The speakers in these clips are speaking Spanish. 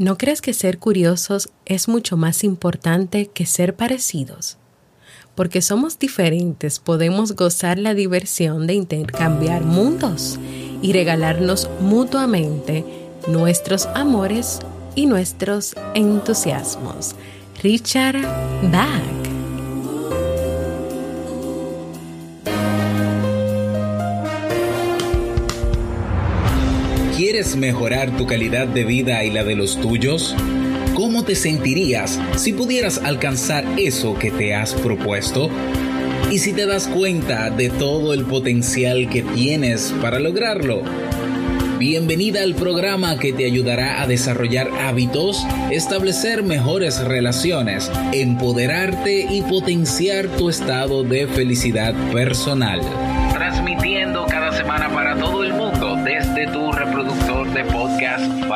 ¿No crees que ser curiosos es mucho más importante que ser parecidos? Porque somos diferentes, podemos gozar la diversión de intercambiar mundos y regalarnos mutuamente nuestros amores y nuestros entusiasmos. Richard Bach. ¿Quieres mejorar tu calidad de vida y la de los tuyos? ¿Cómo te sentirías si pudieras alcanzar eso que te has propuesto? ¿Y si te das cuenta de todo el potencial que tienes para lograrlo? Bienvenida al programa que te ayudará a desarrollar hábitos, establecer mejores relaciones, empoderarte y potenciar tu estado de felicidad personal.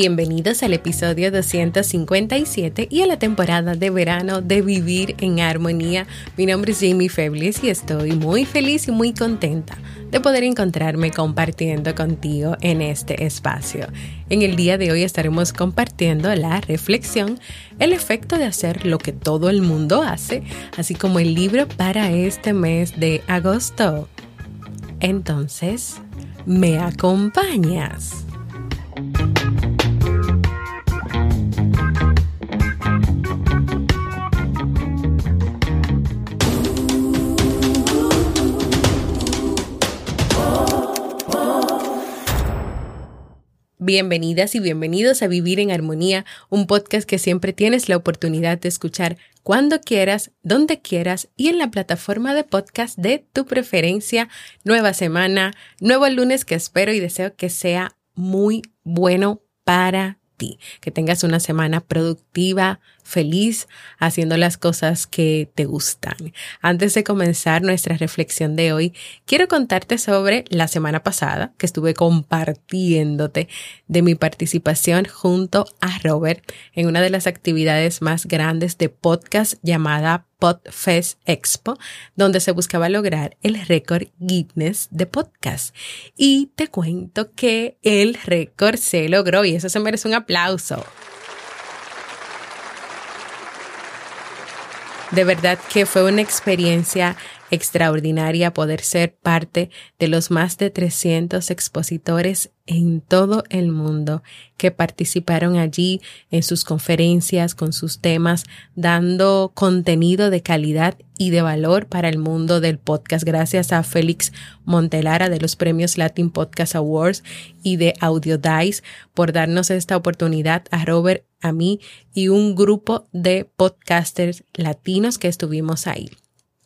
Bienvenidos al episodio 257 y a la temporada de verano de Vivir en Armonía. Mi nombre es Jamie Febles y estoy muy feliz y muy contenta de poder encontrarme compartiendo contigo en este espacio. En el día de hoy estaremos compartiendo la reflexión, el efecto de hacer lo que todo el mundo hace, así como el libro para este mes de agosto. Entonces, ¿me acompañas? Bienvenidas y bienvenidos a Vivir en Armonía, un podcast que siempre tienes la oportunidad de escuchar cuando quieras, donde quieras y en la plataforma de podcast de tu preferencia. Nueva semana, nuevo lunes que espero y deseo que sea muy bueno para que tengas una semana productiva, feliz, haciendo las cosas que te gustan. Antes de comenzar nuestra reflexión de hoy, quiero contarte sobre la semana pasada que estuve compartiéndote de mi participación junto a Robert en una de las actividades más grandes de podcast llamada PodFest Expo, donde se buscaba lograr el récord Guinness de podcast. Y te cuento que el récord se logró y eso se merece un aplauso. De verdad que fue una experiencia extraordinaria poder ser parte de los más de 300 expositores en todo el mundo que participaron allí en sus conferencias con sus temas, dando contenido de calidad y de valor para el mundo del podcast. Gracias a Félix Montelara de los premios Latin Podcast Awards y de Audio Dice por darnos esta oportunidad a Robert, a mí y un grupo de podcasters latinos que estuvimos ahí.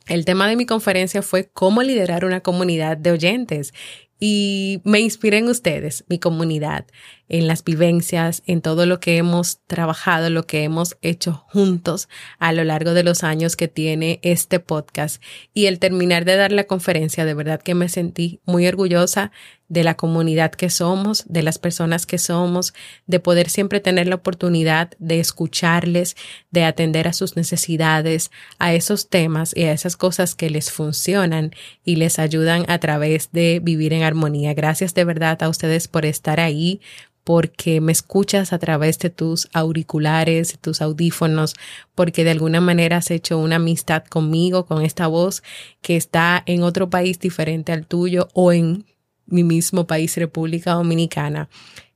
El tema de mi conferencia fue cómo liderar una comunidad de oyentes. Y me inspiré en ustedes, mi comunidad, en las vivencias, en todo lo que hemos trabajado, lo que hemos hecho juntos a lo largo de los años que tiene este podcast. Y el terminar de dar la conferencia, de verdad que me sentí muy orgullosa de la comunidad que somos, de las personas que somos, de poder siempre tener la oportunidad de escucharles, de atender a sus necesidades, a esos temas y a esas cosas que les funcionan y les ayudan a través de vivir en armonía. Gracias de verdad a ustedes por estar ahí, porque me escuchas a través de tus auriculares, tus audífonos, porque de alguna manera has hecho una amistad conmigo, con esta voz que está en otro país diferente al tuyo o en mi mismo país, República Dominicana.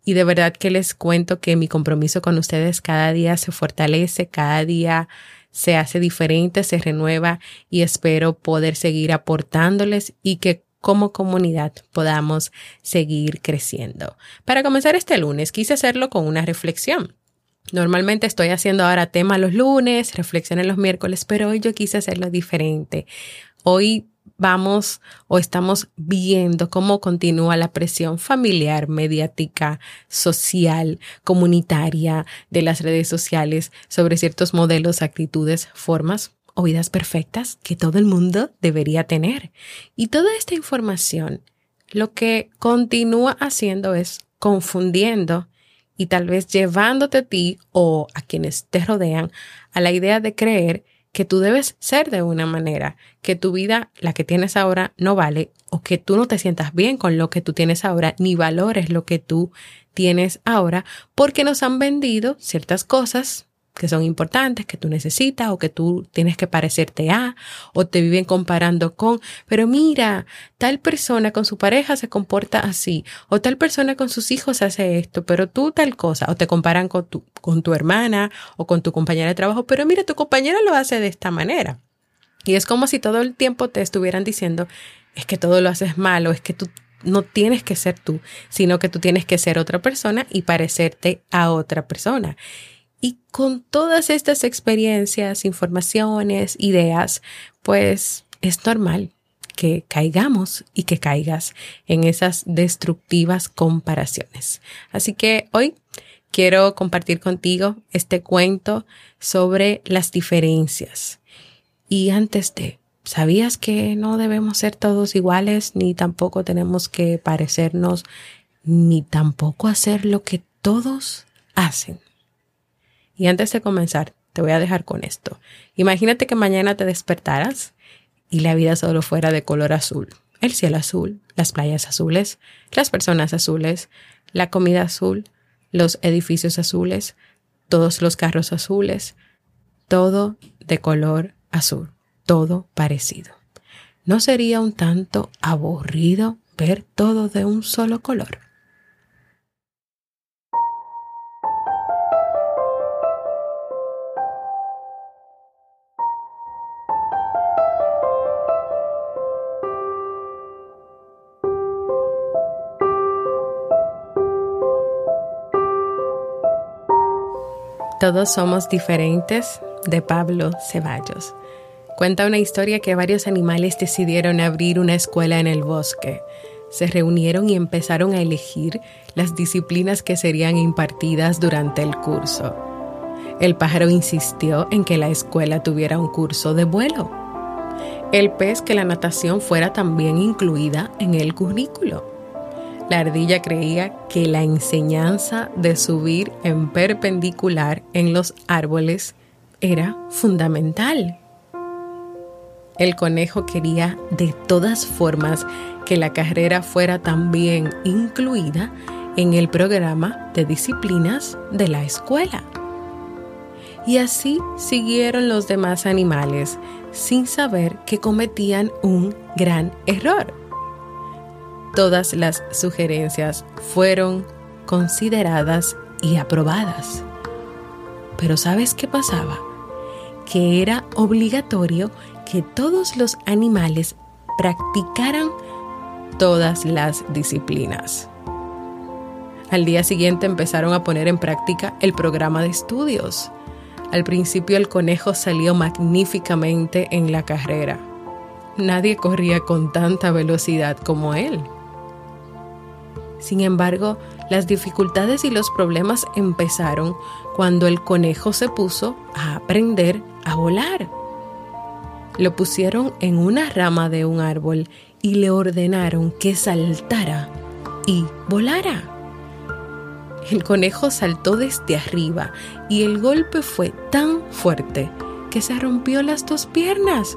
Y de verdad que les cuento que mi compromiso con ustedes cada día se fortalece, cada día se hace diferente, se renueva y espero poder seguir aportándoles y que como comunidad podamos seguir creciendo. Para comenzar este lunes quise hacerlo con una reflexión. Normalmente estoy haciendo ahora tema los lunes, reflexión los miércoles, pero hoy yo quise hacerlo diferente. hoy vamos o estamos viendo cómo continúa la presión familiar, mediática, social, comunitaria de las redes sociales sobre ciertos modelos, actitudes, formas o vidas perfectas que todo el mundo debería tener. Y toda esta información lo que continúa haciendo es confundiendo y tal vez llevándote a ti o a quienes te rodean a la idea de creer que tú debes ser de una manera, que tu vida, la que tienes ahora, no vale o que tú no te sientas bien con lo que tú tienes ahora, ni valores lo que tú tienes ahora, porque nos han vendido ciertas cosas que son importantes, que tú necesitas o que tú tienes que parecerte a, o te viven comparando con, pero mira, tal persona con su pareja se comporta así, o tal persona con sus hijos hace esto, pero tú tal cosa, o te comparan con tu, con tu hermana o con tu compañera de trabajo, pero mira, tu compañera lo hace de esta manera. Y es como si todo el tiempo te estuvieran diciendo, es que todo lo haces mal, o es que tú no tienes que ser tú, sino que tú tienes que ser otra persona y parecerte a otra persona. Y con todas estas experiencias, informaciones, ideas, pues es normal que caigamos y que caigas en esas destructivas comparaciones. Así que hoy quiero compartir contigo este cuento sobre las diferencias. Y antes de, ¿sabías que no debemos ser todos iguales, ni tampoco tenemos que parecernos, ni tampoco hacer lo que todos hacen? Y antes de comenzar, te voy a dejar con esto. Imagínate que mañana te despertaras y la vida solo fuera de color azul. El cielo azul, las playas azules, las personas azules, la comida azul, los edificios azules, todos los carros azules, todo de color azul, todo parecido. ¿No sería un tanto aburrido ver todo de un solo color? Todos somos diferentes de Pablo Ceballos. Cuenta una historia que varios animales decidieron abrir una escuela en el bosque. Se reunieron y empezaron a elegir las disciplinas que serían impartidas durante el curso. El pájaro insistió en que la escuela tuviera un curso de vuelo. El pez que la natación fuera también incluida en el currículo. La ardilla creía que la enseñanza de subir en perpendicular en los árboles era fundamental. El conejo quería de todas formas que la carrera fuera también incluida en el programa de disciplinas de la escuela. Y así siguieron los demás animales sin saber que cometían un gran error todas las sugerencias fueron consideradas y aprobadas. Pero ¿sabes qué pasaba? Que era obligatorio que todos los animales practicaran todas las disciplinas. Al día siguiente empezaron a poner en práctica el programa de estudios. Al principio el conejo salió magníficamente en la carrera. Nadie corría con tanta velocidad como él. Sin embargo, las dificultades y los problemas empezaron cuando el conejo se puso a aprender a volar. Lo pusieron en una rama de un árbol y le ordenaron que saltara y volara. El conejo saltó desde arriba y el golpe fue tan fuerte que se rompió las dos piernas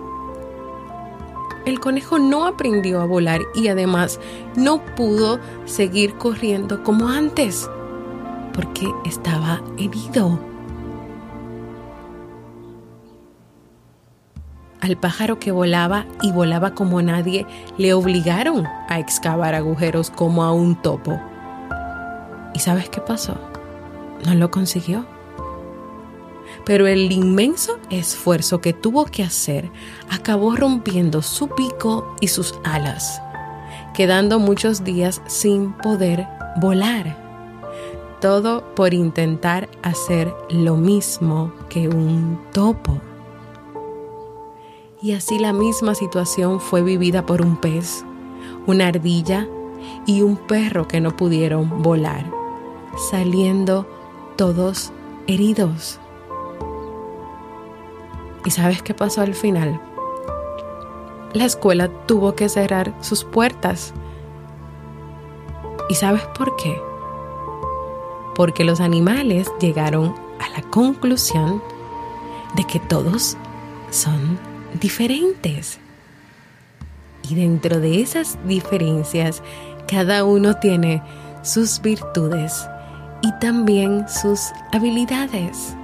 el conejo no aprendió a volar y además no pudo seguir corriendo como antes porque estaba herido. Al pájaro que volaba y volaba como nadie le obligaron a excavar agujeros como a un topo. ¿Y sabes qué pasó? No lo consiguió pero el inmenso esfuerzo que tuvo que hacer acabó rompiendo su pico y sus alas, quedando muchos días sin poder volar. Todo por intentar hacer lo mismo que un topo. Y así la misma situación fue vivida por un pez, una ardilla y un perro que no pudieron volar, saliendo todos heridos. ¿Y sabes qué pasó al final? La escuela tuvo que cerrar sus puertas. ¿Y sabes por qué? Porque los animales llegaron a la conclusión de que todos son diferentes. Y dentro de esas diferencias, cada uno tiene sus virtudes y también sus habilidades.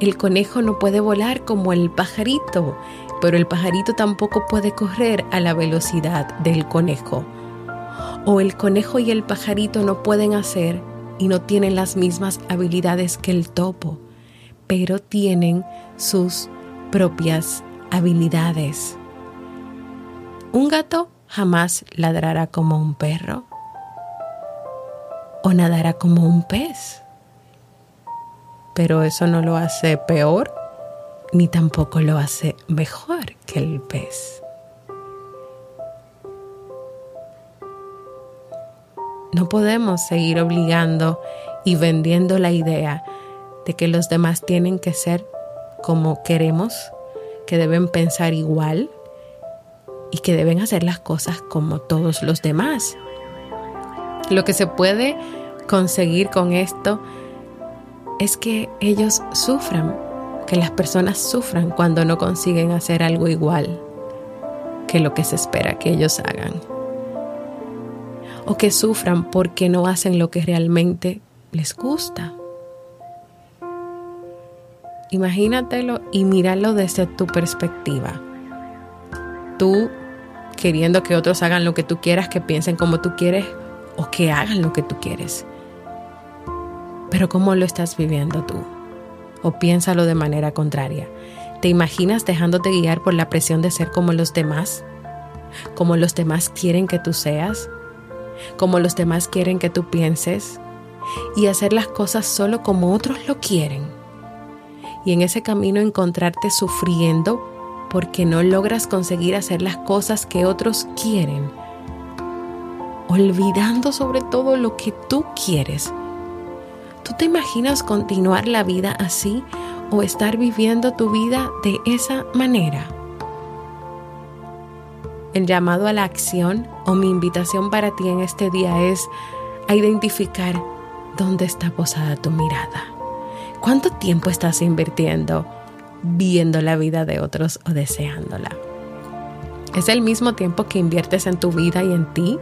El conejo no puede volar como el pajarito, pero el pajarito tampoco puede correr a la velocidad del conejo. O el conejo y el pajarito no pueden hacer y no tienen las mismas habilidades que el topo, pero tienen sus propias habilidades. Un gato jamás ladrará como un perro o nadará como un pez. Pero eso no lo hace peor ni tampoco lo hace mejor que el pez. No podemos seguir obligando y vendiendo la idea de que los demás tienen que ser como queremos, que deben pensar igual y que deben hacer las cosas como todos los demás. Lo que se puede conseguir con esto es que ellos sufran, que las personas sufran cuando no consiguen hacer algo igual que lo que se espera que ellos hagan. O que sufran porque no hacen lo que realmente les gusta. Imagínatelo y míralo desde tu perspectiva. Tú queriendo que otros hagan lo que tú quieras, que piensen como tú quieres o que hagan lo que tú quieres. Pero ¿cómo lo estás viviendo tú? O piénsalo de manera contraria. ¿Te imaginas dejándote guiar por la presión de ser como los demás? ¿Como los demás quieren que tú seas? ¿Como los demás quieren que tú pienses? Y hacer las cosas solo como otros lo quieren. Y en ese camino encontrarte sufriendo porque no logras conseguir hacer las cosas que otros quieren, olvidando sobre todo lo que tú quieres. ¿Tú te imaginas continuar la vida así o estar viviendo tu vida de esa manera? El llamado a la acción o mi invitación para ti en este día es a identificar dónde está posada tu mirada. ¿Cuánto tiempo estás invirtiendo viendo la vida de otros o deseándola? ¿Es el mismo tiempo que inviertes en tu vida y en ti?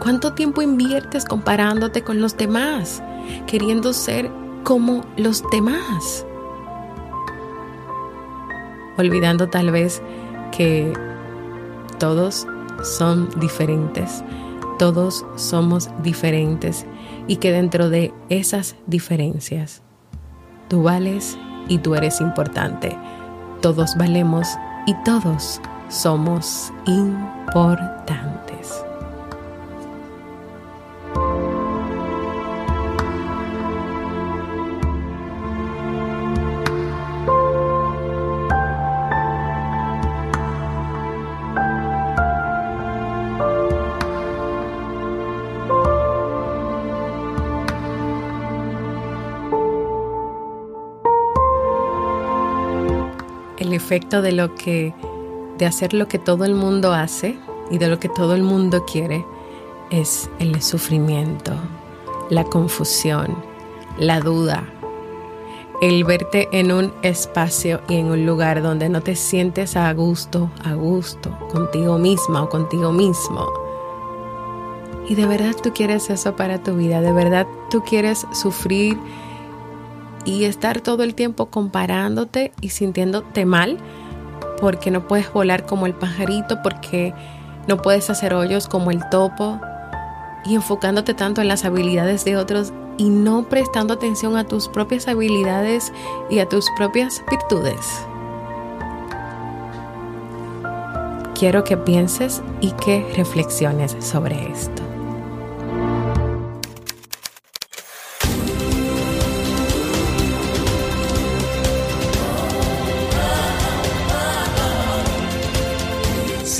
¿Cuánto tiempo inviertes comparándote con los demás, queriendo ser como los demás? Olvidando tal vez que todos son diferentes, todos somos diferentes y que dentro de esas diferencias tú vales y tú eres importante. Todos valemos y todos somos importantes. Efecto de lo que de hacer lo que todo el mundo hace y de lo que todo el mundo quiere es el sufrimiento, la confusión, la duda, el verte en un espacio y en un lugar donde no te sientes a gusto, a gusto, contigo misma o contigo mismo. Y de verdad tú quieres eso para tu vida, de verdad tú quieres sufrir y estar todo el tiempo comparándote y sintiéndote mal porque no puedes volar como el pajarito, porque no puedes hacer hoyos como el topo y enfocándote tanto en las habilidades de otros y no prestando atención a tus propias habilidades y a tus propias virtudes. Quiero que pienses y que reflexiones sobre esto.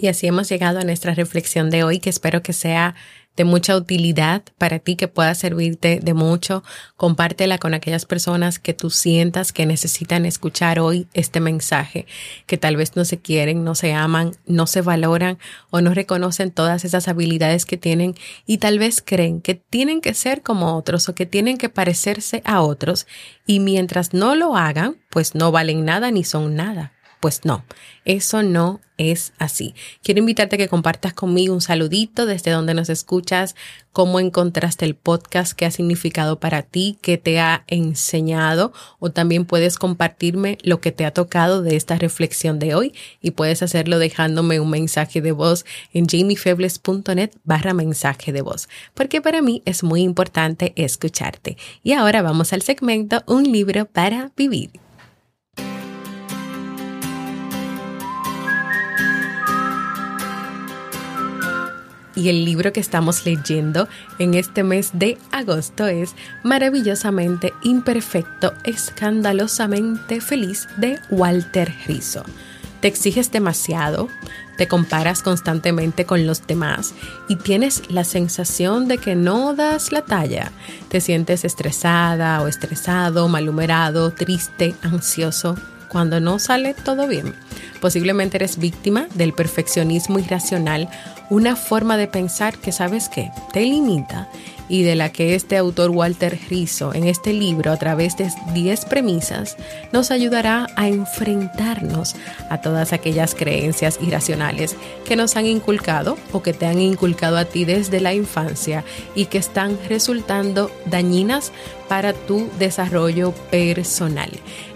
Y así hemos llegado a nuestra reflexión de hoy, que espero que sea de mucha utilidad para ti, que pueda servirte de mucho. Compártela con aquellas personas que tú sientas que necesitan escuchar hoy este mensaje, que tal vez no se quieren, no se aman, no se valoran o no reconocen todas esas habilidades que tienen y tal vez creen que tienen que ser como otros o que tienen que parecerse a otros y mientras no lo hagan, pues no valen nada ni son nada. Pues no, eso no es así. Quiero invitarte a que compartas conmigo un saludito desde donde nos escuchas, cómo encontraste el podcast, qué ha significado para ti, qué te ha enseñado o también puedes compartirme lo que te ha tocado de esta reflexión de hoy y puedes hacerlo dejándome un mensaje de voz en jamiefebles.net barra mensaje de voz, porque para mí es muy importante escucharte. Y ahora vamos al segmento Un libro para vivir. Y el libro que estamos leyendo en este mes de agosto es Maravillosamente Imperfecto, Escandalosamente Feliz de Walter Rizzo. Te exiges demasiado, te comparas constantemente con los demás y tienes la sensación de que no das la talla. Te sientes estresada o estresado, malhumorado, triste, ansioso, cuando no sale todo bien. Posiblemente eres víctima del perfeccionismo irracional, una forma de pensar que sabes que te limita y de la que este autor Walter Rizzo en este libro a través de 10 premisas nos ayudará a enfrentarnos a todas aquellas creencias irracionales que nos han inculcado o que te han inculcado a ti desde la infancia y que están resultando dañinas para tu desarrollo personal.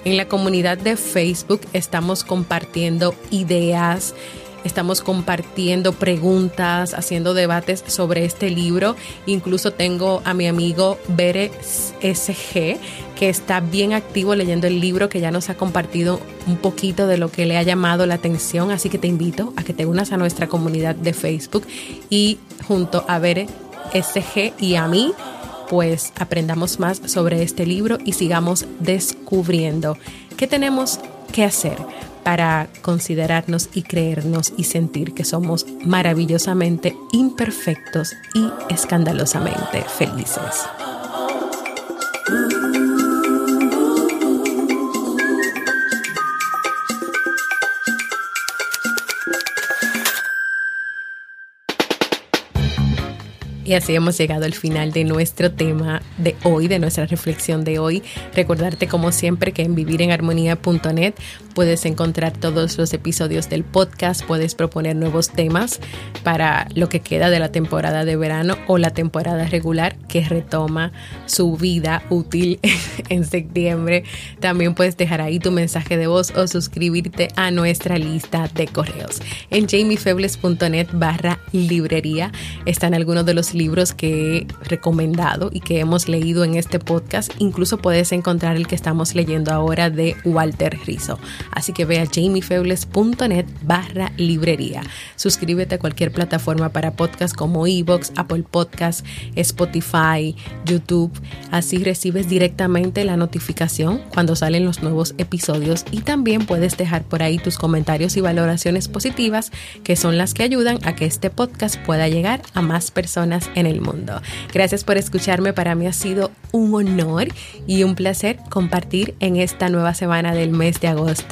En la comunidad de Facebook estamos compartiendo ideas, Estamos compartiendo preguntas, haciendo debates sobre este libro. Incluso tengo a mi amigo Bere SG, que está bien activo leyendo el libro, que ya nos ha compartido un poquito de lo que le ha llamado la atención. Así que te invito a que te unas a nuestra comunidad de Facebook y junto a Bere SG y a mí, pues aprendamos más sobre este libro y sigamos descubriendo qué tenemos que hacer para considerarnos y creernos y sentir que somos maravillosamente imperfectos y escandalosamente felices. Y así hemos llegado al final de nuestro tema de hoy, de nuestra reflexión de hoy. Recordarte como siempre que en vivirenarmonía.net puedes encontrar todos los episodios del podcast, puedes proponer nuevos temas para lo que queda de la temporada de verano o la temporada regular que retoma su vida útil en septiembre. También puedes dejar ahí tu mensaje de voz o suscribirte a nuestra lista de correos. En jamiefebles.net barra librería están algunos de los libros que he recomendado y que hemos leído en este podcast. Incluso puedes encontrar el que estamos leyendo ahora de Walter Rizzo. Así que ve a jamiefebles.net barra librería. Suscríbete a cualquier plataforma para podcast como Evox, Apple Podcast, Spotify, YouTube. Así recibes directamente la notificación cuando salen los nuevos episodios y también puedes dejar por ahí tus comentarios y valoraciones positivas que son las que ayudan a que este podcast pueda llegar a más personas en el mundo. Gracias por escucharme, para mí ha sido un honor y un placer compartir en esta nueva semana del mes de agosto.